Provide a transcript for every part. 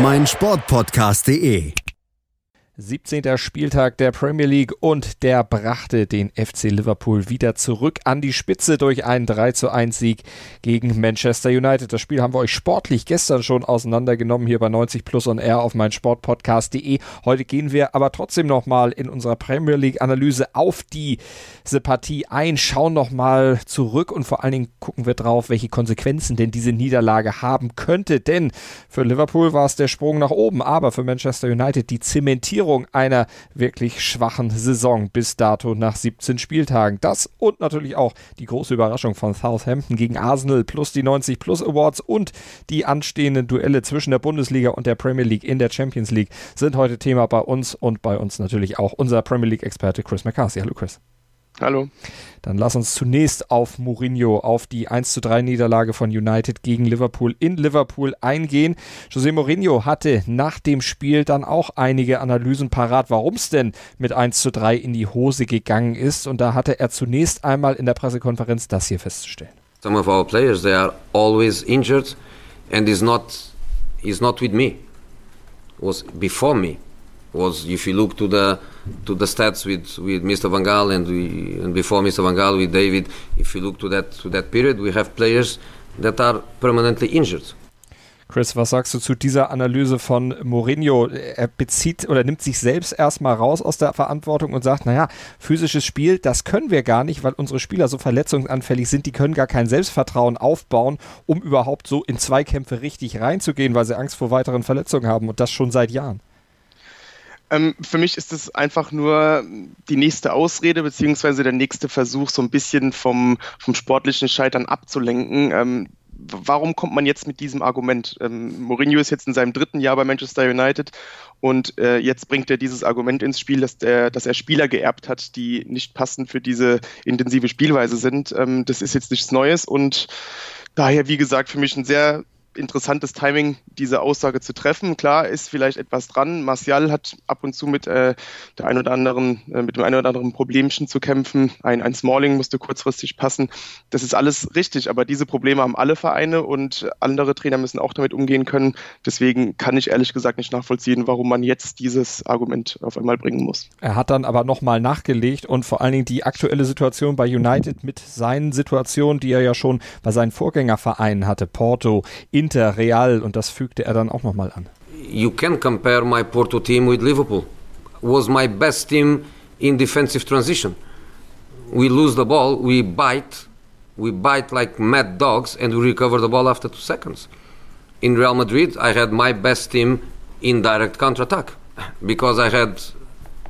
meinsportpodcast.de. 17. Spieltag der Premier League und der brachte den FC Liverpool wieder zurück an die Spitze durch einen 3 zu 1 Sieg gegen Manchester United. Das Spiel haben wir euch sportlich gestern schon auseinandergenommen hier bei 90 Plus on Air auf meinsportpodcast.de. Heute gehen wir aber trotzdem nochmal in unserer Premier League Analyse auf diese Partie ein, schauen nochmal zurück und vor allen Dingen gucken wir drauf, welche Konsequenzen denn diese Niederlage haben könnte. Denn für Liverpool war es der Sprung nach oben, aber für Manchester United die Zementierung Summierung einer wirklich schwachen Saison bis dato nach 17 Spieltagen. Das und natürlich auch die große Überraschung von Southampton gegen Arsenal plus die 90 Plus Awards und die anstehenden Duelle zwischen der Bundesliga und der Premier League in der Champions League sind heute Thema bei uns und bei uns natürlich auch unser Premier League Experte Chris McCarthy. Hallo Chris. Hallo. Dann lass uns zunächst auf Mourinho, auf die 1 zu 3 Niederlage von United gegen Liverpool in Liverpool eingehen. José Mourinho hatte nach dem Spiel dann auch einige Analysen parat, warum es denn mit 1 zu 3 in die Hose gegangen ist. Und da hatte er zunächst einmal in der Pressekonferenz das hier festzustellen. Some of our players, they are always injured and is not, is not with me. Was before me. Was if you look to the to the stats with, with Mr. Van Gaal and, we, and before Mr. Van Gaal with David, if you look to that to that period, we have players that are permanently injured. Chris, was sagst du zu dieser Analyse von Mourinho? Er bezieht oder nimmt sich selbst erstmal raus aus der Verantwortung und sagt, naja, physisches Spiel, das können wir gar nicht, weil unsere Spieler so verletzungsanfällig sind, die können gar kein Selbstvertrauen aufbauen, um überhaupt so in Zweikämpfe richtig reinzugehen, weil sie Angst vor weiteren Verletzungen haben und das schon seit Jahren. Ähm, für mich ist es einfach nur die nächste Ausrede beziehungsweise der nächste Versuch, so ein bisschen vom, vom sportlichen Scheitern abzulenken. Ähm, warum kommt man jetzt mit diesem Argument? Ähm, Mourinho ist jetzt in seinem dritten Jahr bei Manchester United und äh, jetzt bringt er dieses Argument ins Spiel, dass, der, dass er Spieler geerbt hat, die nicht passend für diese intensive Spielweise sind. Ähm, das ist jetzt nichts Neues und daher, wie gesagt, für mich ein sehr interessantes Timing, diese Aussage zu treffen. Klar ist vielleicht etwas dran. Martial hat ab und zu mit äh, der ein oder anderen, äh, mit dem einen oder anderen Problemchen zu kämpfen. Ein, ein Smalling musste kurzfristig passen. Das ist alles richtig, aber diese Probleme haben alle Vereine und andere Trainer müssen auch damit umgehen können. Deswegen kann ich ehrlich gesagt nicht nachvollziehen, warum man jetzt dieses Argument auf einmal bringen muss. Er hat dann aber nochmal nachgelegt und vor allen Dingen die aktuelle Situation bei United mit seinen Situationen, die er ja schon bei seinen Vorgängervereinen hatte, Porto, in Inter, Real und das fügte er dann auch nochmal an. You can compare my Porto team with Liverpool. Was my best team in defensive transition. We lose the ball, we bite, we bite like mad dogs and we recover the ball after two seconds. In Real Madrid, I had my best team in direct counter-attack because I had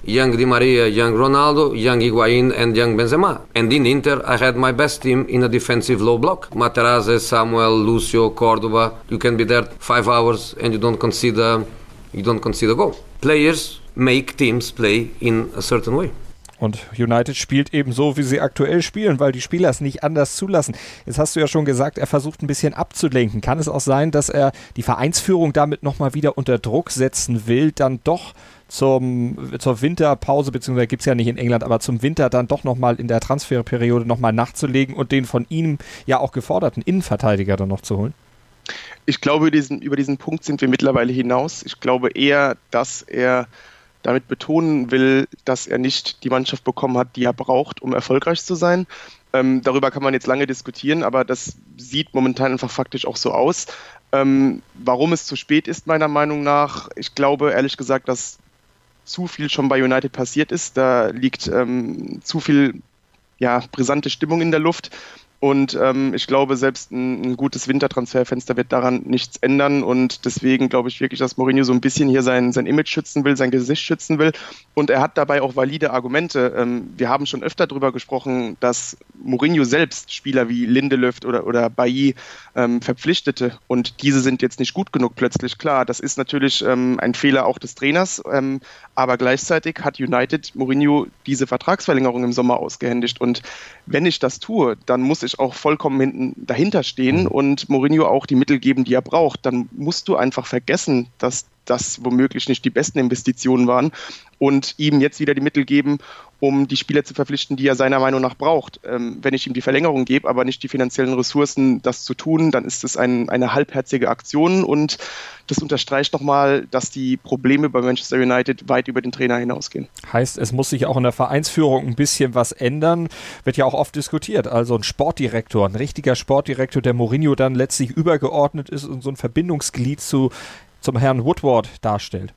young Di Maria, young Ronaldo, young Higuain, and young Benzema. And in Inter, I had my best team in a defensive low block. Materazzi, Samuel, Lucio, Cordoba. You can be there five hours and you don't consider you don't consider goal. Players make teams play in a certain way. Und United spielt eben so, wie sie aktuell spielen, weil die Spieler es nicht anders zulassen. Jetzt hast du ja schon gesagt, er versucht ein bisschen abzulenken. Kann es auch sein, dass er die Vereinsführung damit nochmal wieder unter Druck setzen will, dann doch zum, zur Winterpause, beziehungsweise gibt es ja nicht in England, aber zum Winter dann doch nochmal in der Transferperiode nochmal nachzulegen und den von ihm ja auch geforderten Innenverteidiger dann noch zu holen? Ich glaube, über diesen, über diesen Punkt sind wir mittlerweile hinaus. Ich glaube eher, dass er damit betonen will, dass er nicht die Mannschaft bekommen hat, die er braucht, um erfolgreich zu sein. Ähm, darüber kann man jetzt lange diskutieren, aber das sieht momentan einfach faktisch auch so aus. Ähm, warum es zu spät ist, meiner Meinung nach, ich glaube ehrlich gesagt, dass zu viel schon bei United passiert ist. Da liegt ähm, zu viel ja, brisante Stimmung in der Luft. Und ähm, ich glaube, selbst ein, ein, gutes Wintertransferfenster wird daran nichts ändern. Und deswegen glaube ich wirklich, dass Mourinho so ein bisschen hier sein, sein Image schützen will, sein Gesicht schützen will. Und er hat dabei auch valide Argumente. Ähm, wir haben schon öfter darüber gesprochen, dass Mourinho selbst Spieler wie Lindelöf oder, oder Bailly ähm, verpflichtete. Und diese sind jetzt nicht gut genug plötzlich. Klar, das ist natürlich ähm, ein Fehler auch des Trainers. Ähm, aber gleichzeitig hat United Mourinho diese Vertragsverlängerung im Sommer ausgehändigt. Und wenn ich das tue, dann muss ich auch vollkommen hinten dahinter stehen mhm. und Mourinho auch die Mittel geben, die er braucht. Dann musst du einfach vergessen, dass das womöglich nicht die besten Investitionen waren und ihm jetzt wieder die Mittel geben, um die Spieler zu verpflichten, die er seiner Meinung nach braucht. Ähm, wenn ich ihm die Verlängerung gebe, aber nicht die finanziellen Ressourcen, das zu tun, dann ist es ein, eine halbherzige Aktion und das unterstreicht nochmal, dass die Probleme bei Manchester United weit über den Trainer hinausgehen. Heißt, es muss sich auch in der Vereinsführung ein bisschen was ändern. Wird ja auch oft diskutiert. Also ein Sportdirektor, ein richtiger Sportdirektor, der Mourinho dann letztlich übergeordnet ist und so ein Verbindungsglied zu zum Herrn Woodward darstellt.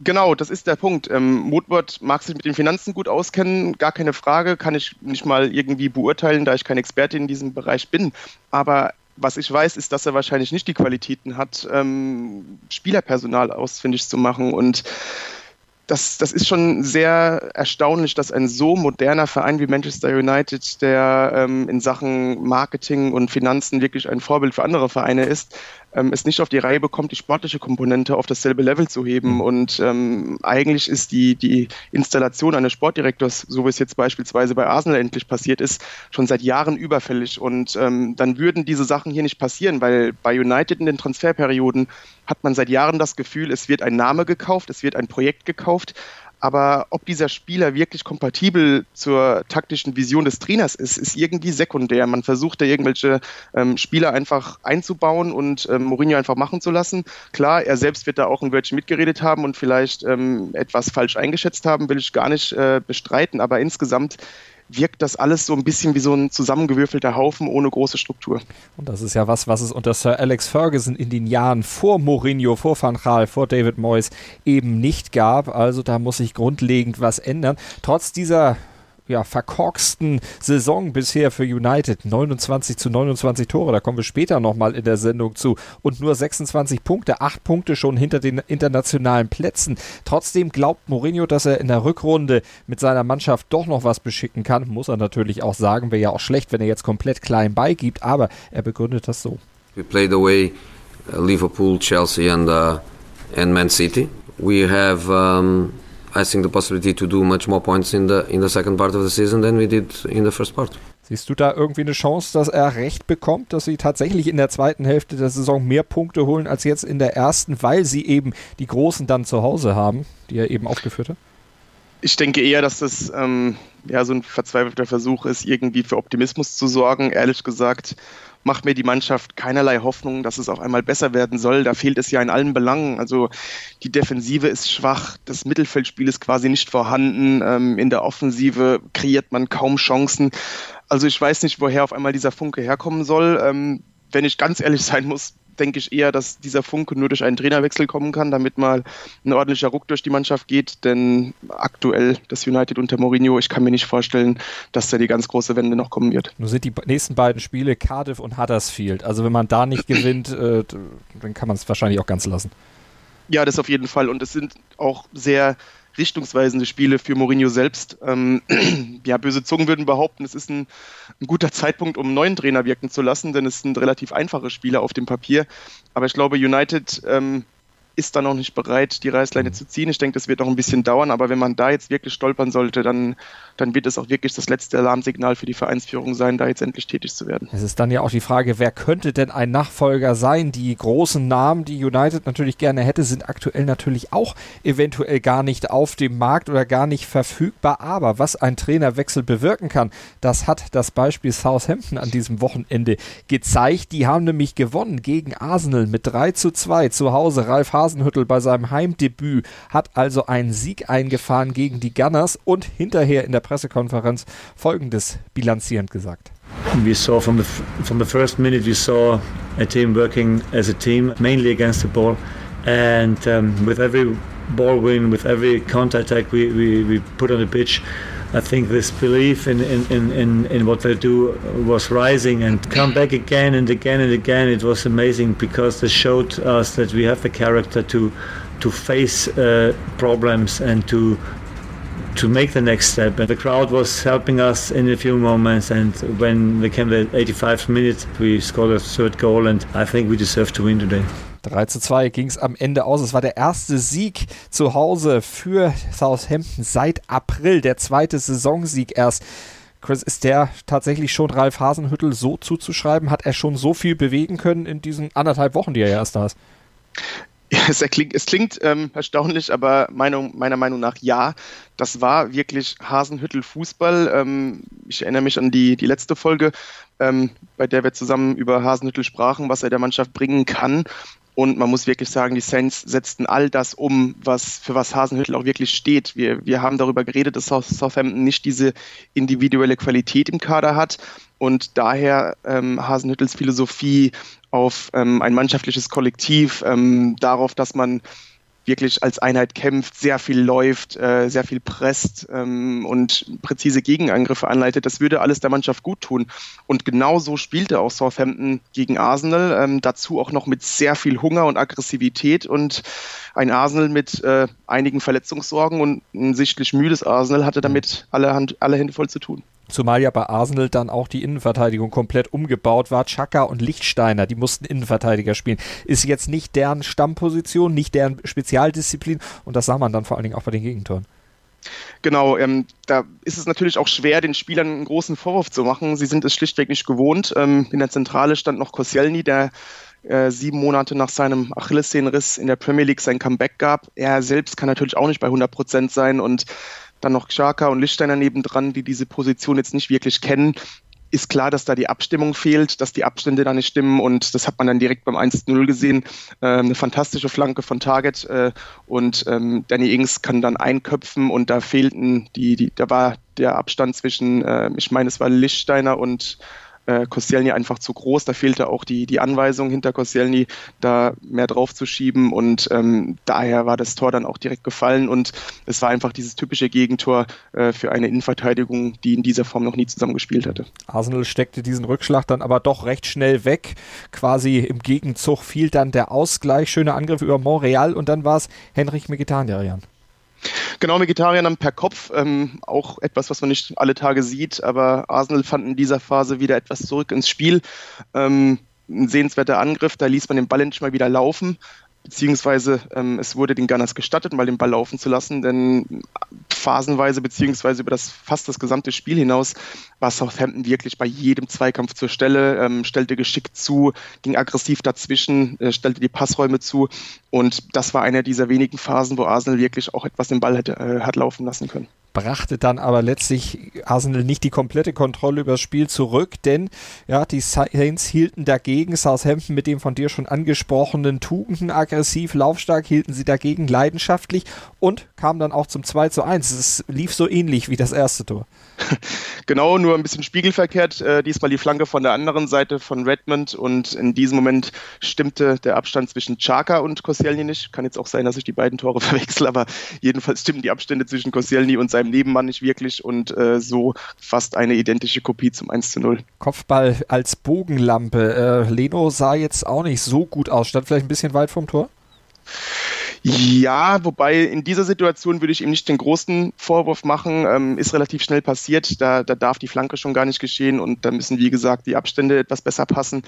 Genau, das ist der Punkt. Ähm, Woodward mag sich mit den Finanzen gut auskennen, gar keine Frage, kann ich nicht mal irgendwie beurteilen, da ich kein Experte in diesem Bereich bin. Aber was ich weiß, ist, dass er wahrscheinlich nicht die Qualitäten hat, ähm, Spielerpersonal ausfindig zu machen und das, das ist schon sehr erstaunlich, dass ein so moderner Verein wie Manchester United, der ähm, in Sachen Marketing und Finanzen wirklich ein Vorbild für andere Vereine ist, ähm, es nicht auf die Reihe bekommt, die sportliche Komponente auf dasselbe Level zu heben. Mhm. Und ähm, eigentlich ist die, die Installation eines Sportdirektors, so wie es jetzt beispielsweise bei Arsenal endlich passiert ist, schon seit Jahren überfällig. Und ähm, dann würden diese Sachen hier nicht passieren, weil bei United in den Transferperioden hat man seit Jahren das Gefühl, es wird ein Name gekauft, es wird ein Projekt gekauft, aber ob dieser Spieler wirklich kompatibel zur taktischen Vision des Trainers ist, ist irgendwie sekundär. Man versucht da irgendwelche ähm, Spieler einfach einzubauen und ähm, Mourinho einfach machen zu lassen. Klar, er selbst wird da auch ein Wörtchen mitgeredet haben und vielleicht ähm, etwas falsch eingeschätzt haben, will ich gar nicht äh, bestreiten. Aber insgesamt wirkt das alles so ein bisschen wie so ein zusammengewürfelter Haufen ohne große Struktur. Und das ist ja was, was es unter Sir Alex Ferguson in den Jahren vor Mourinho, vor Van Gaal, vor David Moyes eben nicht gab. Also da muss sich grundlegend was ändern. Trotz dieser ja, verkorksten Saison bisher für United. 29 zu 29 Tore, da kommen wir später nochmal in der Sendung zu. Und nur 26 Punkte, 8 Punkte schon hinter den internationalen Plätzen. Trotzdem glaubt Mourinho, dass er in der Rückrunde mit seiner Mannschaft doch noch was beschicken kann. Muss er natürlich auch sagen, wäre ja auch schlecht, wenn er jetzt komplett klein beigibt, aber er begründet das so. We played away uh, Liverpool, Chelsea and, uh, and Man City. We have um I think the possibility to do much more points in the in the second part of the season than we did in the first part. Siehst du da irgendwie eine Chance, dass er recht bekommt, dass sie tatsächlich in der zweiten Hälfte der Saison mehr Punkte holen als jetzt in der ersten, weil sie eben die Großen dann zu Hause haben, die er eben aufgeführt hat? Ich denke eher, dass das ähm, ja so ein verzweifelter Versuch ist, irgendwie für Optimismus zu sorgen. Ehrlich gesagt, macht mir die Mannschaft keinerlei Hoffnung, dass es auf einmal besser werden soll. Da fehlt es ja in allen Belangen. Also die Defensive ist schwach, das Mittelfeldspiel ist quasi nicht vorhanden. Ähm, in der Offensive kreiert man kaum Chancen. Also ich weiß nicht, woher auf einmal dieser Funke herkommen soll. Ähm, wenn ich ganz ehrlich sein muss, denke ich eher, dass dieser Funke nur durch einen Trainerwechsel kommen kann, damit mal ein ordentlicher Ruck durch die Mannschaft geht. Denn aktuell das United unter Mourinho, ich kann mir nicht vorstellen, dass da die ganz große Wende noch kommen wird. Nun sind die nächsten beiden Spiele Cardiff und Huddersfield. Also wenn man da nicht gewinnt, äh, dann kann man es wahrscheinlich auch ganz lassen. Ja, das auf jeden Fall. Und es sind auch sehr richtungsweisende Spiele für Mourinho selbst. Ähm, ja, böse Zungen würden behaupten, es ist ein, ein, guter Zeitpunkt, um einen neuen Trainer wirken zu lassen, denn es sind relativ einfache Spiele auf dem Papier. Aber ich glaube, United ähm, ist da noch nicht bereit, die Reißleine mhm. zu ziehen. Ich denke, das wird noch ein bisschen dauern, aber wenn man da jetzt wirklich stolpern sollte, dann, dann wird es auch wirklich das letzte Alarmsignal für die Vereinsführung sein, da jetzt endlich tätig zu werden. Es ist dann ja auch die Frage, wer könnte denn ein Nachfolger sein? Die großen Namen, die United natürlich gerne hätte, sind aktuell natürlich auch eventuell gar nicht auf dem Markt oder gar nicht verfügbar. Aber was ein Trainerwechsel bewirken kann, das hat das Beispiel Southampton an diesem Wochenende gezeigt. Die haben nämlich gewonnen gegen Arsenal mit 3 zu 2 zu Hause. Ralf Hasen Hasenhüttel bei seinem Heimdebüt hat also einen Sieg eingefahren gegen die Gunners und hinterher in der Pressekonferenz folgendes bilanzierend gesagt. We saw from the from the first minute we saw a team working as a team mainly against the ball and um, with every ball win with every counter attack we, we, we put on the pitch I think this belief in, in, in, in what they do was rising and come back again and again and again. It was amazing because they showed us that we have the character to to face uh, problems and to to make the next step. And the crowd was helping us in a few moments. And when they came the 85th minute, we scored a third goal, and I think we deserve to win today. 3 zu 2 ging es am Ende aus. Es war der erste Sieg zu Hause für Southampton seit April, der zweite Saisonsieg erst. Chris, ist der tatsächlich schon Ralf Hasenhüttel so zuzuschreiben? Hat er schon so viel bewegen können in diesen anderthalb Wochen, die er erst da ist? Ja, es, klingt, es klingt ähm, erstaunlich, aber Meinung, meiner Meinung nach ja. Das war wirklich Hasenhüttel Fußball. Ähm, ich erinnere mich an die, die letzte Folge, ähm, bei der wir zusammen über Hasenhüttel sprachen, was er der Mannschaft bringen kann. Und man muss wirklich sagen, die Saints setzten all das um, was für was Hasenhüttel auch wirklich steht. Wir, wir haben darüber geredet, dass Southampton nicht diese individuelle Qualität im Kader hat und daher ähm, Hasenhüttels Philosophie auf ähm, ein mannschaftliches Kollektiv, ähm, darauf, dass man wirklich als Einheit kämpft, sehr viel läuft, äh, sehr viel presst ähm, und präzise Gegenangriffe anleitet. Das würde alles der Mannschaft gut tun. Und genau so spielte auch Southampton gegen Arsenal. Ähm, dazu auch noch mit sehr viel Hunger und Aggressivität und ein Arsenal mit äh, einigen Verletzungssorgen und ein sichtlich müdes Arsenal hatte damit alle, Hand, alle Hände voll zu tun. Zumal ja bei Arsenal dann auch die Innenverteidigung komplett umgebaut war. Chaka und Lichtsteiner, die mussten Innenverteidiger spielen. Ist jetzt nicht deren Stammposition, nicht deren Spezialdisziplin und das sah man dann vor allen Dingen auch bei den Gegentoren. Genau, ähm, da ist es natürlich auch schwer, den Spielern einen großen Vorwurf zu machen. Sie sind es schlichtweg nicht gewohnt. Ähm, in der Zentrale stand noch Koscielny, der äh, sieben Monate nach seinem Achillessehnenriss in der Premier League sein Comeback gab. Er selbst kann natürlich auch nicht bei 100 Prozent sein und dann noch Xhaka und Lichtsteiner nebendran, die diese Position jetzt nicht wirklich kennen, ist klar, dass da die Abstimmung fehlt, dass die Abstände da nicht stimmen und das hat man dann direkt beim 1-0 gesehen. Ähm, eine fantastische Flanke von Target äh, und ähm, Danny Ings kann dann einköpfen und da fehlten die, die da war der Abstand zwischen, äh, ich meine, es war Lichtsteiner und äh, Koscielny einfach zu groß. Da fehlte auch die, die Anweisung hinter Koscielny, da mehr drauf zu schieben und ähm, daher war das Tor dann auch direkt gefallen und es war einfach dieses typische Gegentor äh, für eine Innenverteidigung, die in dieser Form noch nie zusammengespielt hatte. Arsenal steckte diesen Rückschlag dann aber doch recht schnell weg. Quasi im Gegenzug fiel dann der Ausgleich, schöner Angriff über Montreal und dann war es Henrich Mkhitaryan. Genau, Vegetarier per Kopf, ähm, auch etwas, was man nicht alle Tage sieht, aber Arsenal fand in dieser Phase wieder etwas zurück ins Spiel. Ähm, ein sehenswerter Angriff, da ließ man den Ball endlich mal wieder laufen beziehungsweise ähm, es wurde den Gunners gestattet, mal den Ball laufen zu lassen, denn phasenweise beziehungsweise über das fast das gesamte Spiel hinaus war Southampton wirklich bei jedem Zweikampf zur Stelle, ähm, stellte geschickt zu, ging aggressiv dazwischen, äh, stellte die Passräume zu und das war einer dieser wenigen Phasen, wo Arsenal wirklich auch etwas den Ball hätte, äh, hat laufen lassen können brachte dann aber letztlich Arsenal nicht die komplette Kontrolle über das Spiel zurück, denn ja, die Saints hielten dagegen. Southampton mit dem von dir schon angesprochenen Tugenden aggressiv, laufstark, hielten sie dagegen leidenschaftlich und kamen dann auch zum 2 zu 1. Es lief so ähnlich wie das erste Tor. Genau, nur ein bisschen spiegelverkehrt. Äh, diesmal die Flanke von der anderen Seite von Redmond und in diesem Moment stimmte der Abstand zwischen Chaka und Koscielny nicht. Kann jetzt auch sein, dass ich die beiden Tore verwechsel, aber jedenfalls stimmen die Abstände zwischen Koscielny und seinem Nebenmann nicht wirklich und äh, so fast eine identische Kopie zum 1 zu 0. Kopfball als Bogenlampe. Äh, Leno sah jetzt auch nicht so gut aus. Stand vielleicht ein bisschen weit vom Tor? Ja, wobei in dieser Situation würde ich ihm nicht den großen Vorwurf machen. Ähm, ist relativ schnell passiert. Da, da darf die Flanke schon gar nicht geschehen und da müssen, wie gesagt, die Abstände etwas besser passen.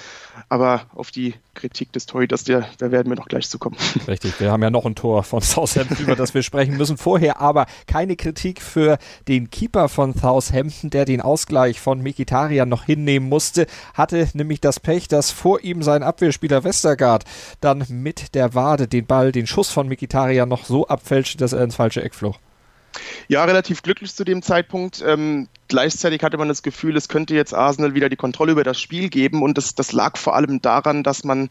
Aber auf die Kritik des Torhüters, da werden wir noch gleich zu kommen. Richtig, wir haben ja noch ein Tor von Southampton, über das wir sprechen müssen. Vorher aber keine Kritik für den Keeper von Southampton, der den Ausgleich von Mikitarian noch hinnehmen musste. Hatte nämlich das Pech, dass vor ihm sein Abwehrspieler Westergaard dann mit der Wade den Ball, den Schuss von Mikitarian noch so abfälschte, dass er ins falsche Eck flog. Ja, relativ glücklich zu dem Zeitpunkt. Ähm, gleichzeitig hatte man das Gefühl, es könnte jetzt Arsenal wieder die Kontrolle über das Spiel geben und das, das lag vor allem daran, dass man,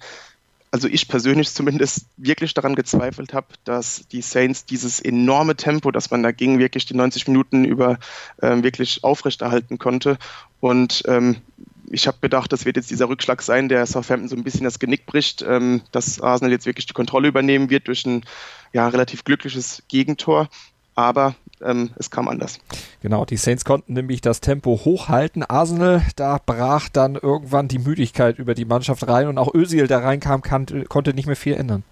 also ich persönlich zumindest, wirklich daran gezweifelt habe, dass die Saints dieses enorme Tempo, das man da ging, wirklich die 90 Minuten über ähm, wirklich aufrechterhalten konnte. Und ähm, ich habe gedacht, das wird jetzt dieser Rückschlag sein, der Southampton so ein bisschen das Genick bricht, ähm, dass Arsenal jetzt wirklich die Kontrolle übernehmen wird durch ein ja, relativ glückliches Gegentor. Aber ähm, es kam anders. Genau, die Saints konnten nämlich das Tempo hochhalten. Arsenal, da brach dann irgendwann die Müdigkeit über die Mannschaft rein und auch Özil, der reinkam, kann, konnte nicht mehr viel ändern.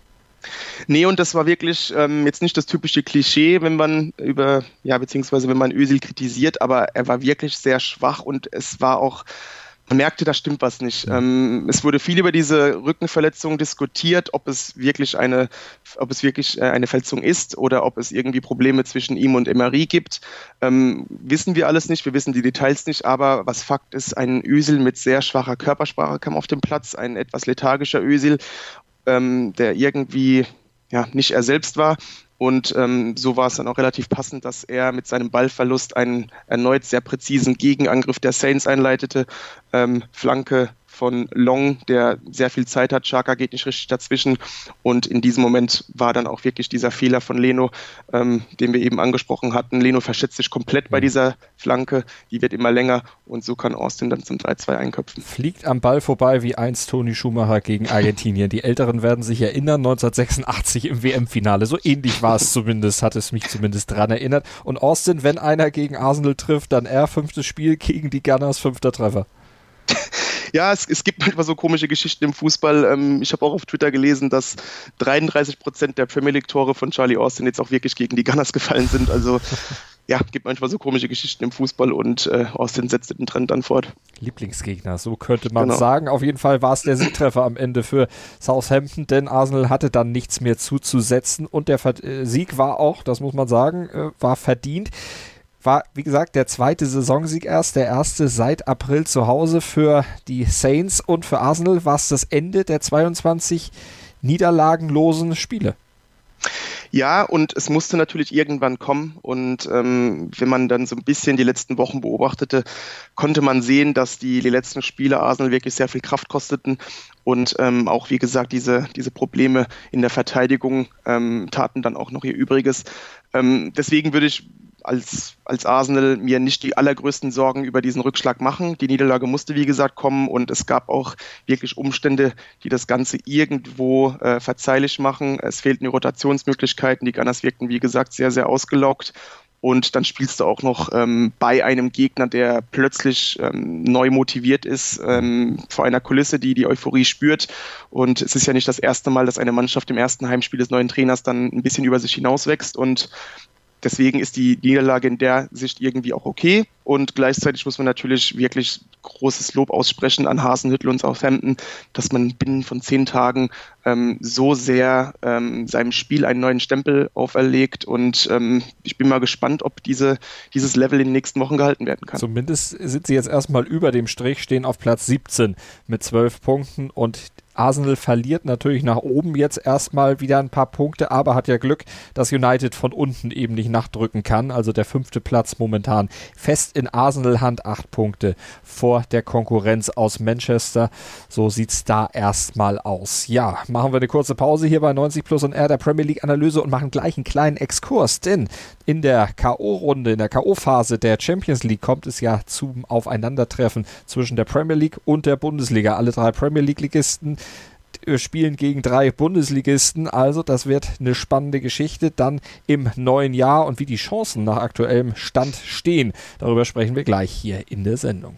Nee, und das war wirklich ähm, jetzt nicht das typische Klischee, wenn man über, ja, beziehungsweise wenn man Özil kritisiert, aber er war wirklich sehr schwach und es war auch man merkte, da stimmt was nicht. Ähm, es wurde viel über diese Rückenverletzung diskutiert, ob es wirklich eine, ob es wirklich äh, eine Verletzung ist oder ob es irgendwie Probleme zwischen ihm und Emery gibt. Ähm, wissen wir alles nicht, wir wissen die Details nicht, aber was Fakt ist, ein Ösel mit sehr schwacher Körpersprache kam auf den Platz, ein etwas lethargischer Ösel, ähm, der irgendwie ja, nicht er selbst war und ähm, so war es dann auch relativ passend, dass er mit seinem Ballverlust einen erneut sehr präzisen Gegenangriff der Saints einleitete. Ähm, Flanke von Long, der sehr viel Zeit hat. Chaka geht nicht richtig dazwischen. Und in diesem Moment war dann auch wirklich dieser Fehler von Leno, ähm, den wir eben angesprochen hatten. Leno verschätzt sich komplett bei mhm. dieser Flanke. Die wird immer länger. Und so kann Austin dann zum 3-2 einköpfen. Fliegt am Ball vorbei wie einst Toni Schumacher gegen Argentinien. Die Älteren werden sich erinnern, 1986 im WM-Finale. So ähnlich war es zumindest, hat es mich zumindest dran erinnert. Und Austin, wenn einer gegen Arsenal trifft, dann er fünftes Spiel gegen die Gunners, fünfter Treffer ja, es, es gibt manchmal so komische Geschichten im Fußball. Ähm, ich habe auch auf Twitter gelesen, dass 33 Prozent der Premier League-Tore von Charlie Austin jetzt auch wirklich gegen die Gunners gefallen sind. Also ja, gibt manchmal so komische Geschichten im Fußball und äh, Austin setzt den Trend dann fort. Lieblingsgegner, so könnte man genau. sagen. Auf jeden Fall war es der Siegtreffer am Ende für Southampton, denn Arsenal hatte dann nichts mehr zuzusetzen und der äh, Sieg war auch, das muss man sagen, äh, war verdient war, wie gesagt, der zweite Saisonsieg erst, der erste seit April zu Hause für die Saints und für Arsenal war es das Ende der 22 niederlagenlosen Spiele. Ja, und es musste natürlich irgendwann kommen. Und ähm, wenn man dann so ein bisschen die letzten Wochen beobachtete, konnte man sehen, dass die, die letzten Spiele Arsenal wirklich sehr viel Kraft kosteten. Und ähm, auch, wie gesagt, diese, diese Probleme in der Verteidigung ähm, taten dann auch noch ihr Übriges. Ähm, deswegen würde ich als, als Arsenal mir nicht die allergrößten Sorgen über diesen Rückschlag machen. Die Niederlage musste, wie gesagt, kommen und es gab auch wirklich Umstände, die das Ganze irgendwo äh, verzeihlich machen. Es fehlten die Rotationsmöglichkeiten. Die Gunners wirkten, wie gesagt, sehr, sehr ausgelaugt. Und dann spielst du auch noch ähm, bei einem Gegner, der plötzlich ähm, neu motiviert ist, ähm, vor einer Kulisse, die die Euphorie spürt. Und es ist ja nicht das erste Mal, dass eine Mannschaft im ersten Heimspiel des neuen Trainers dann ein bisschen über sich hinauswächst. Und Deswegen ist die Niederlage in der Sicht irgendwie auch okay. Und gleichzeitig muss man natürlich wirklich großes Lob aussprechen an Hasenhüttel und Southampton, dass man binnen von zehn Tagen ähm, so sehr ähm, seinem Spiel einen neuen Stempel auferlegt. Und ähm, ich bin mal gespannt, ob diese, dieses Level in den nächsten Wochen gehalten werden kann. Zumindest sind sie jetzt erstmal über dem Strich, stehen auf Platz 17 mit zwölf Punkten und Arsenal verliert natürlich nach oben jetzt erstmal wieder ein paar Punkte, aber hat ja Glück, dass United von unten eben nicht nachdrücken kann. Also der fünfte Platz momentan fest in Arsenal Hand, acht Punkte vor der Konkurrenz aus Manchester. So sieht's da erstmal aus. Ja, machen wir eine kurze Pause hier bei 90 Plus und R der Premier League Analyse und machen gleich einen kleinen Exkurs, denn in der K.O.-Runde, in der K.O.-Phase der Champions League kommt es ja zum Aufeinandertreffen zwischen der Premier League und der Bundesliga. Alle drei Premier League-Ligisten spielen gegen drei Bundesligisten. Also das wird eine spannende Geschichte dann im neuen Jahr und wie die Chancen nach aktuellem Stand stehen. Darüber sprechen wir gleich hier in der Sendung.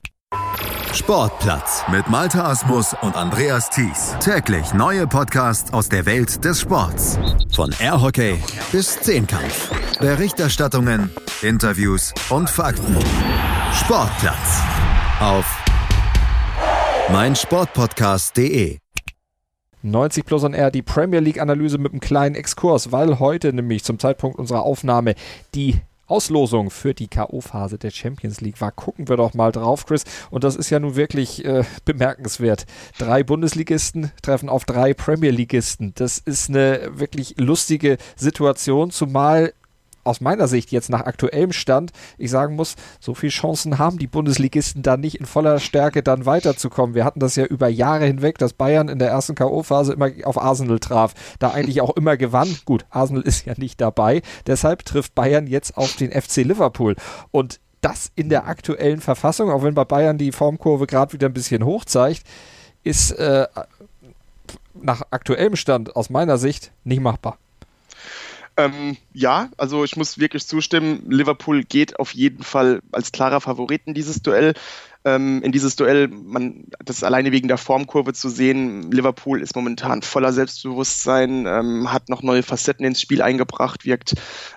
Sportplatz mit Malta Asmus und Andreas Thies. Täglich neue Podcasts aus der Welt des Sports. Von Airhockey bis Zehnkampf. Berichterstattungen, Interviews und Fakten. Sportplatz auf mein Sportpodcast.de. 90 Plus on Air, die Premier League Analyse mit einem kleinen Exkurs, weil heute nämlich zum Zeitpunkt unserer Aufnahme die Auslosung für die K.O.-Phase der Champions League war. Gucken wir doch mal drauf, Chris. Und das ist ja nun wirklich äh, bemerkenswert. Drei Bundesligisten treffen auf drei Premier Leagueisten. Das ist eine wirklich lustige Situation, zumal aus meiner Sicht jetzt nach aktuellem Stand, ich sagen muss, so viele Chancen haben die Bundesligisten da nicht in voller Stärke dann weiterzukommen. Wir hatten das ja über Jahre hinweg, dass Bayern in der ersten K.O.-Phase immer auf Arsenal traf, da eigentlich auch immer gewann. Gut, Arsenal ist ja nicht dabei, deshalb trifft Bayern jetzt auf den FC Liverpool und das in der aktuellen Verfassung, auch wenn bei Bayern die Formkurve gerade wieder ein bisschen hoch zeigt, ist äh, nach aktuellem Stand aus meiner Sicht nicht machbar. Ähm, ja, also ich muss wirklich zustimmen, Liverpool geht auf jeden Fall als klarer Favorit in dieses Duell ähm, in dieses Duell. Man, das ist alleine wegen der Formkurve zu sehen. Liverpool ist momentan voller Selbstbewusstsein, ähm, hat noch neue Facetten ins Spiel eingebracht, wirkt,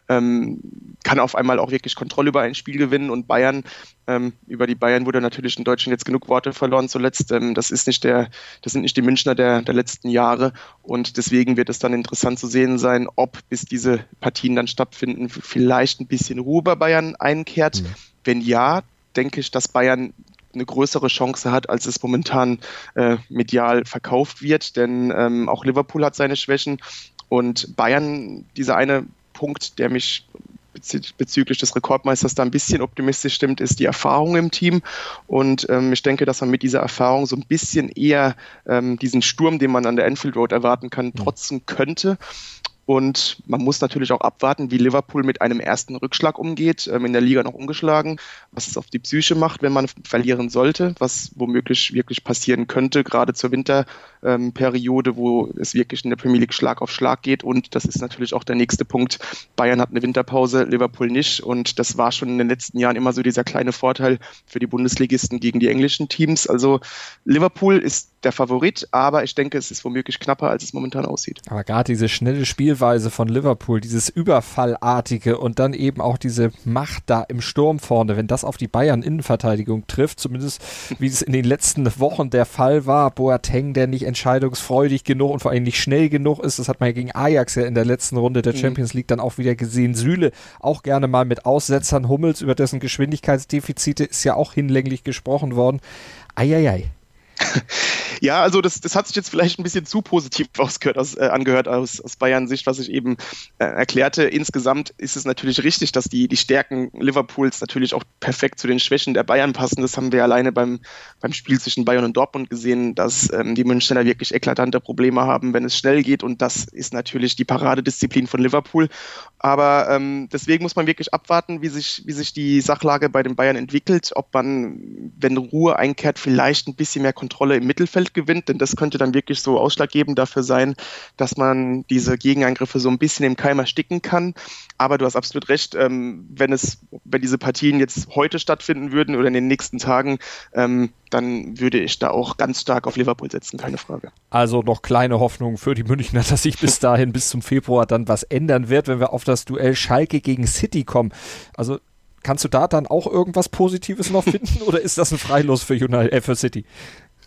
ähm, kann auf einmal auch wirklich Kontrolle über ein Spiel gewinnen und Bayern ähm, über die Bayern wurde natürlich in Deutschland jetzt genug Worte verloren zuletzt. Ähm, das ist nicht der, das sind nicht die Münchner der, der letzten Jahre und deswegen wird es dann interessant zu sehen sein, ob bis diese Partien dann stattfinden, vielleicht ein bisschen Ruhe bei Bayern einkehrt. Mhm. Wenn ja, denke ich, dass Bayern eine größere Chance hat, als es momentan äh, medial verkauft wird. Denn ähm, auch Liverpool hat seine Schwächen und Bayern, dieser eine Punkt, der mich bezüglich des Rekordmeisters da ein bisschen optimistisch stimmt, ist die Erfahrung im Team. Und ähm, ich denke, dass man mit dieser Erfahrung so ein bisschen eher ähm, diesen Sturm, den man an der Enfield Road erwarten kann, mhm. trotzen könnte. Und man muss natürlich auch abwarten, wie Liverpool mit einem ersten Rückschlag umgeht, ähm, in der Liga noch ungeschlagen, was es auf die Psyche macht, wenn man verlieren sollte, was womöglich wirklich passieren könnte, gerade zur Winterperiode, wo es wirklich in der Premier League Schlag auf Schlag geht. Und das ist natürlich auch der nächste Punkt. Bayern hat eine Winterpause, Liverpool nicht. Und das war schon in den letzten Jahren immer so dieser kleine Vorteil für die Bundesligisten gegen die englischen Teams. Also Liverpool ist der Favorit, aber ich denke, es ist womöglich knapper, als es momentan aussieht. Aber gerade diese schnelle Spielweise von Liverpool, dieses Überfallartige und dann eben auch diese Macht da im Sturm vorne, wenn das auf die Bayern-Innenverteidigung trifft, zumindest wie es in den letzten Wochen der Fall war, Boateng, der nicht entscheidungsfreudig genug und vor allem nicht schnell genug ist, das hat man ja gegen Ajax ja in der letzten Runde der mhm. Champions League dann auch wieder gesehen. Süle auch gerne mal mit Aussetzern, Hummels über dessen Geschwindigkeitsdefizite ist ja auch hinlänglich gesprochen worden. Eieiei. Ja, also das, das hat sich jetzt vielleicht ein bisschen zu positiv ausgehört, aus, äh, angehört aus, aus Bayern-Sicht, was ich eben äh, erklärte. Insgesamt ist es natürlich richtig, dass die, die Stärken Liverpools natürlich auch perfekt zu den Schwächen der Bayern passen. Das haben wir alleine beim, beim Spiel zwischen Bayern und Dortmund gesehen, dass ähm, die Münchner wirklich eklatante Probleme haben, wenn es schnell geht. Und das ist natürlich die Paradedisziplin von Liverpool. Aber ähm, deswegen muss man wirklich abwarten, wie sich, wie sich die Sachlage bei den Bayern entwickelt, ob man, wenn Ruhe einkehrt, vielleicht ein bisschen mehr Kontrolle im Mittelfeld gewinnt, denn das könnte dann wirklich so ausschlaggebend dafür sein, dass man diese Gegenangriffe so ein bisschen im Keim ersticken kann. Aber du hast absolut recht, ähm, wenn es, wenn diese Partien jetzt heute stattfinden würden oder in den nächsten Tagen, ähm, dann würde ich da auch ganz stark auf Liverpool setzen, keine Frage. Also noch kleine Hoffnung für die Münchner, dass sich bis dahin, bis zum Februar dann was ändern wird, wenn wir auf das Duell Schalke gegen City kommen. Also kannst du da dann auch irgendwas Positives noch finden oder ist das ein Freilos für, United, äh, für City?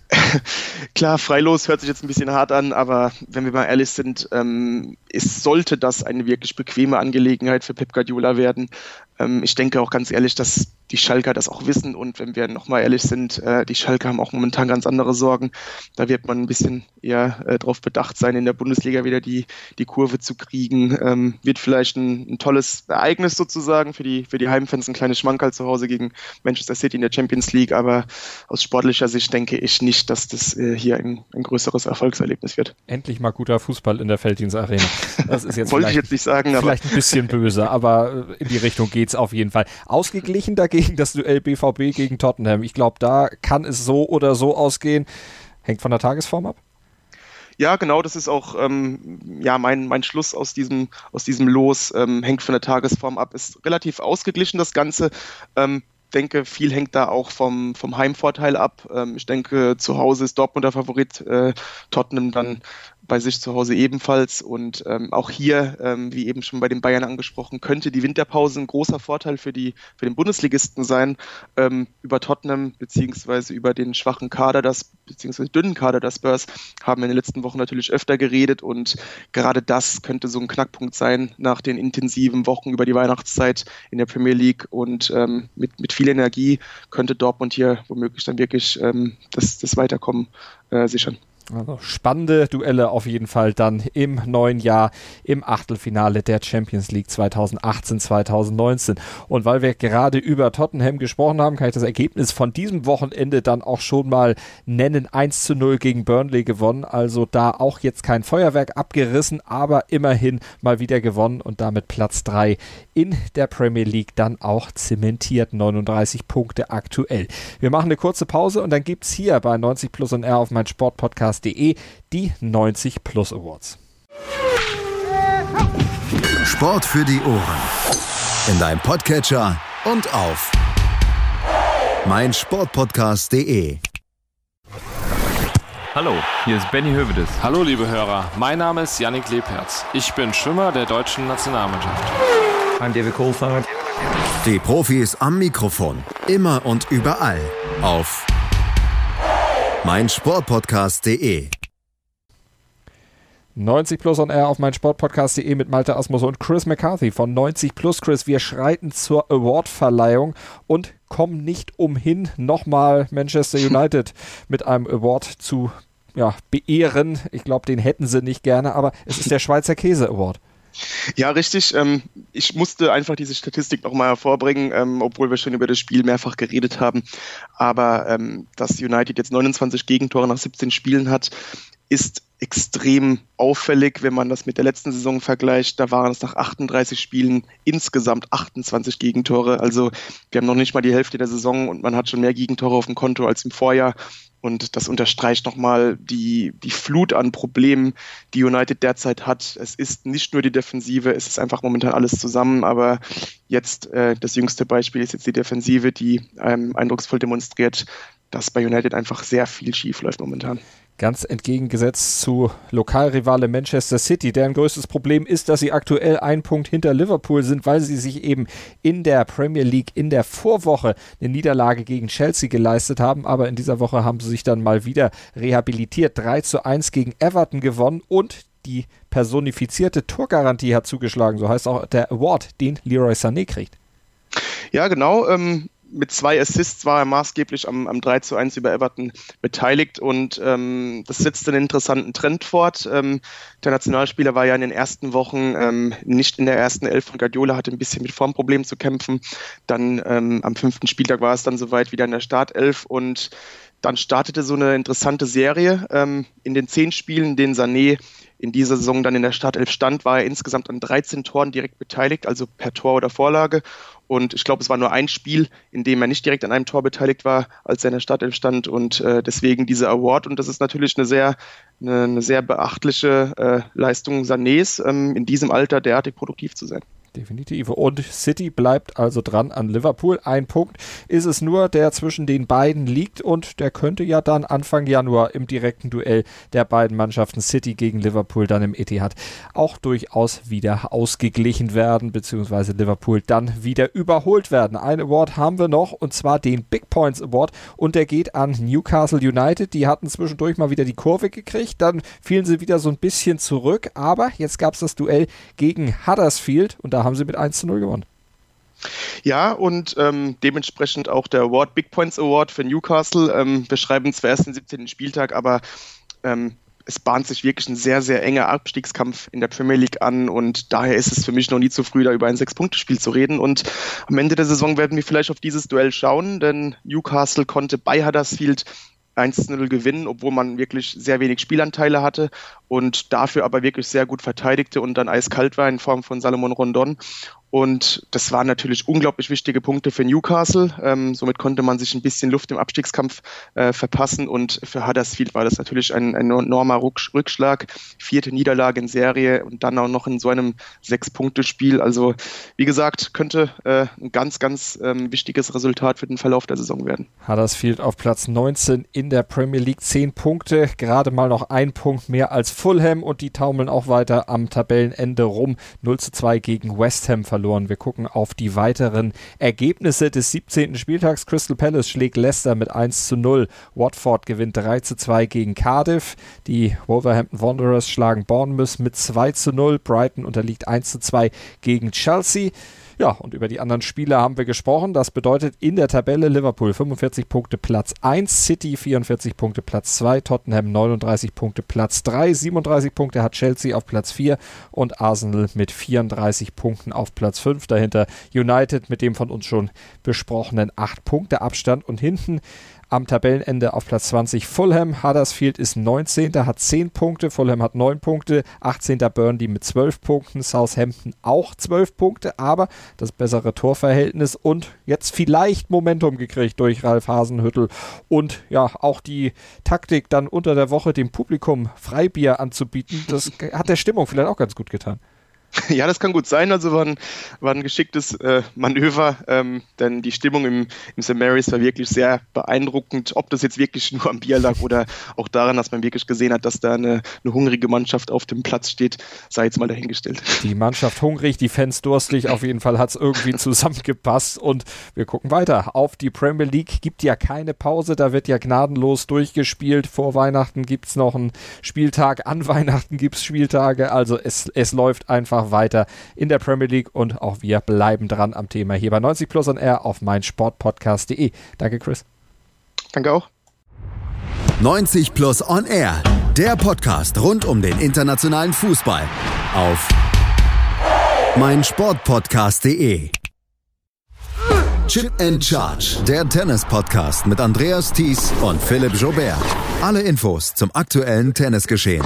Klar, freilos hört sich jetzt ein bisschen hart an, aber wenn wir mal ehrlich sind, ähm, ist, sollte das eine wirklich bequeme Angelegenheit für Pep Guardiola werden. Ähm, ich denke auch ganz ehrlich, dass die Schalker das auch wissen und wenn wir nochmal ehrlich sind, äh, die Schalker haben auch momentan ganz andere Sorgen. Da wird man ein bisschen eher äh, darauf bedacht sein, in der Bundesliga wieder die, die Kurve zu kriegen. Ähm, wird vielleicht ein, ein, tolles Ereignis sozusagen für die, für die Heimfans, ein kleines Schmankerl zu Hause gegen Manchester City in der Champions League, aber aus sportlicher Sicht denke ich nicht, dass das äh, hier ein, ein größeres Erfolgserlebnis wird. Endlich mal guter Fußball in der Felddienstarena. Das ist jetzt Wollte ich jetzt nicht sagen, aber vielleicht ein bisschen böse, aber in die Richtung geht es auf jeden Fall. Ausgeglichen dagegen das Duell BVB gegen Tottenham. Ich glaube, da kann es so oder so ausgehen. Hängt von der Tagesform ab? Ja, genau, das ist auch ähm, ja, mein, mein Schluss aus diesem, aus diesem Los, ähm, hängt von der Tagesform ab, ist relativ ausgeglichen das Ganze. Ähm, denke, viel hängt da auch vom, vom Heimvorteil ab. Ähm, ich denke, zu Hause ist Dortmund der Favorit, äh, Tottenham dann bei sich zu Hause ebenfalls. Und ähm, auch hier, ähm, wie eben schon bei den Bayern angesprochen, könnte die Winterpause ein großer Vorteil für, die, für den Bundesligisten sein. Ähm, über Tottenham beziehungsweise über den schwachen Kader, das beziehungsweise dünnen Kader der Spurs haben wir in den letzten Wochen natürlich öfter geredet und gerade das könnte so ein Knackpunkt sein nach den intensiven Wochen über die Weihnachtszeit in der Premier League und ähm, mit, mit viel Energie könnte Dortmund hier womöglich dann wirklich ähm, das, das Weiterkommen äh, sichern. Also spannende Duelle auf jeden Fall dann im neuen Jahr im Achtelfinale der Champions League 2018-2019. Und weil wir gerade über Tottenham gesprochen haben, kann ich das Ergebnis von diesem Wochenende dann auch schon mal nennen. 1 zu 0 gegen Burnley gewonnen. Also da auch jetzt kein Feuerwerk abgerissen, aber immerhin mal wieder gewonnen und damit Platz 3 in der Premier League dann auch zementiert. 39 Punkte aktuell. Wir machen eine kurze Pause und dann gibt es hier bei 90 Plus und R auf mein Sportpodcast podcast.de die 90 Plus Awards. Sport für die Ohren. In deinem Podcatcher und auf meinsportpodcast.de. Hallo, hier ist Benny Hövedes. Hallo liebe Hörer, mein Name ist Yannick Lebherz. Ich bin Schwimmer der deutschen Nationalmannschaft. I'm David Kohlfahrt. Die Profis am Mikrofon, immer und überall auf meinsportpodcast.de 90 Plus on Air auf meinsportpodcast.de mit Malte Asmus und Chris McCarthy von 90 Plus. Chris, wir schreiten zur Award-Verleihung und kommen nicht umhin, nochmal Manchester United mit einem Award zu ja, beehren. Ich glaube, den hätten sie nicht gerne, aber es ist der Schweizer Käse Award. Ja, richtig. Ähm, ich musste einfach diese Statistik nochmal hervorbringen, ähm, obwohl wir schon über das Spiel mehrfach geredet haben. Aber ähm, dass United jetzt 29 Gegentore nach 17 Spielen hat, ist extrem auffällig, wenn man das mit der letzten Saison vergleicht. Da waren es nach 38 Spielen insgesamt 28 Gegentore. Also wir haben noch nicht mal die Hälfte der Saison und man hat schon mehr Gegentore auf dem Konto als im Vorjahr. Und das unterstreicht nochmal die, die Flut an Problemen, die United derzeit hat. Es ist nicht nur die Defensive, es ist einfach momentan alles zusammen. Aber jetzt äh, das jüngste Beispiel ist jetzt die Defensive, die ähm, eindrucksvoll demonstriert, dass bei United einfach sehr viel schief läuft momentan. Ganz entgegengesetzt zu Lokalrivale Manchester City, deren größtes Problem ist, dass sie aktuell einen Punkt hinter Liverpool sind, weil sie sich eben in der Premier League in der Vorwoche eine Niederlage gegen Chelsea geleistet haben. Aber in dieser Woche haben sie sich dann mal wieder rehabilitiert. 3 zu 1 gegen Everton gewonnen und die personifizierte Torgarantie hat zugeschlagen. So heißt auch der Award, den Leroy Sané kriegt. Ja, genau. Ähm, mit zwei Assists war er maßgeblich am, am 3 zu 1 über Everton beteiligt und ähm, das setzt einen interessanten Trend fort. Ähm, der Nationalspieler war ja in den ersten Wochen ähm, nicht in der ersten Elf von Guardiola, hatte ein bisschen mit Formproblemen zu kämpfen. Dann ähm, am fünften Spieltag war es dann soweit wieder in der Startelf und dann startete so eine interessante Serie. Ähm, in den zehn Spielen, in denen Sané in dieser Saison dann in der Startelf stand, war er insgesamt an 13 Toren direkt beteiligt, also per Tor oder Vorlage. Und ich glaube, es war nur ein Spiel, in dem er nicht direkt an einem Tor beteiligt war, als er in der Startelf stand. Und äh, deswegen dieser Award. Und das ist natürlich eine sehr, eine, eine sehr beachtliche äh, Leistung Sanés, ähm, in diesem Alter derartig produktiv zu sein. Definitiv. Und City bleibt also dran an Liverpool. Ein Punkt ist es nur, der zwischen den beiden liegt und der könnte ja dann Anfang Januar im direkten Duell der beiden Mannschaften City gegen Liverpool dann im Etihad auch durchaus wieder ausgeglichen werden, beziehungsweise Liverpool dann wieder überholt werden. Ein Award haben wir noch und zwar den Big Points Award und der geht an Newcastle United. Die hatten zwischendurch mal wieder die Kurve gekriegt, dann fielen sie wieder so ein bisschen zurück, aber jetzt gab es das Duell gegen Huddersfield und da haben sie mit 1 zu 0 gewonnen. Ja, und ähm, dementsprechend auch der Award, Big Points Award für Newcastle. Ähm, wir schreiben zwar erst den 17. Spieltag, aber ähm, es bahnt sich wirklich ein sehr, sehr enger Abstiegskampf in der Premier League an und daher ist es für mich noch nie zu früh, da über ein Sechs-Punkte-Spiel zu reden. Und am Ende der Saison werden wir vielleicht auf dieses Duell schauen, denn Newcastle konnte bei Huddersfield 1-0 gewinnen, obwohl man wirklich sehr wenig Spielanteile hatte und dafür aber wirklich sehr gut verteidigte und dann eiskalt war in Form von Salomon Rondon. Und das waren natürlich unglaublich wichtige Punkte für Newcastle. Ähm, somit konnte man sich ein bisschen Luft im Abstiegskampf äh, verpassen. Und für Huddersfield war das natürlich ein, ein enormer Rückschlag. Vierte Niederlage in Serie und dann auch noch in so einem Sechs-Punkte-Spiel. Also, wie gesagt, könnte äh, ein ganz, ganz ähm, wichtiges Resultat für den Verlauf der Saison werden. Huddersfield auf Platz 19 in der Premier League. Zehn Punkte, gerade mal noch ein Punkt mehr als Fulham und die taumeln auch weiter am Tabellenende rum. 0 zu 2 gegen West Ham verloren. Wir gucken auf die weiteren Ergebnisse des 17. Spieltags. Crystal Palace schlägt Leicester mit 1 zu 0. Watford gewinnt 3 zu 2 gegen Cardiff. Die Wolverhampton Wanderers schlagen Bournemouth mit 2 zu 0. Brighton unterliegt 1 zu 2 gegen Chelsea. Ja, und über die anderen Spiele haben wir gesprochen. Das bedeutet in der Tabelle Liverpool 45 Punkte Platz 1, City 44 Punkte Platz 2, Tottenham 39 Punkte Platz 3, 37 Punkte hat Chelsea auf Platz 4 und Arsenal mit 34 Punkten auf Platz 5. Dahinter United mit dem von uns schon besprochenen 8 Punkte Abstand und hinten am Tabellenende auf Platz 20 Fulham. Huddersfield ist 19. hat 10 Punkte. Fulham hat 9 Punkte. 18. Burnley mit 12 Punkten. Southampton auch 12 Punkte, aber das bessere Torverhältnis und jetzt vielleicht Momentum gekriegt durch Ralf Hasenhüttel und ja, auch die Taktik dann unter der Woche dem Publikum Freibier anzubieten. Das hat der Stimmung vielleicht auch ganz gut getan. Ja, das kann gut sein. Also war ein, war ein geschicktes äh, Manöver, ähm, denn die Stimmung im, im St. Mary's war wirklich sehr beeindruckend. Ob das jetzt wirklich nur am Bier lag oder auch daran, dass man wirklich gesehen hat, dass da eine, eine hungrige Mannschaft auf dem Platz steht, sei jetzt mal dahingestellt. Die Mannschaft hungrig, die Fans durstig. Auf jeden Fall hat es irgendwie zusammengepasst und wir gucken weiter. Auf die Premier League gibt ja keine Pause. Da wird ja gnadenlos durchgespielt. Vor Weihnachten gibt es noch einen Spieltag. An Weihnachten gibt es Spieltage. Also es, es läuft einfach weiter in der Premier League und auch wir bleiben dran am Thema hier bei 90 Plus on Air auf meinsportpodcast.de. Danke, Chris. Danke auch. 90 Plus on Air, der Podcast rund um den internationalen Fußball auf meinsportpodcast.de. Chip and Charge, der Tennis-Podcast mit Andreas Thies und Philipp Jobert. Alle Infos zum aktuellen Tennisgeschehen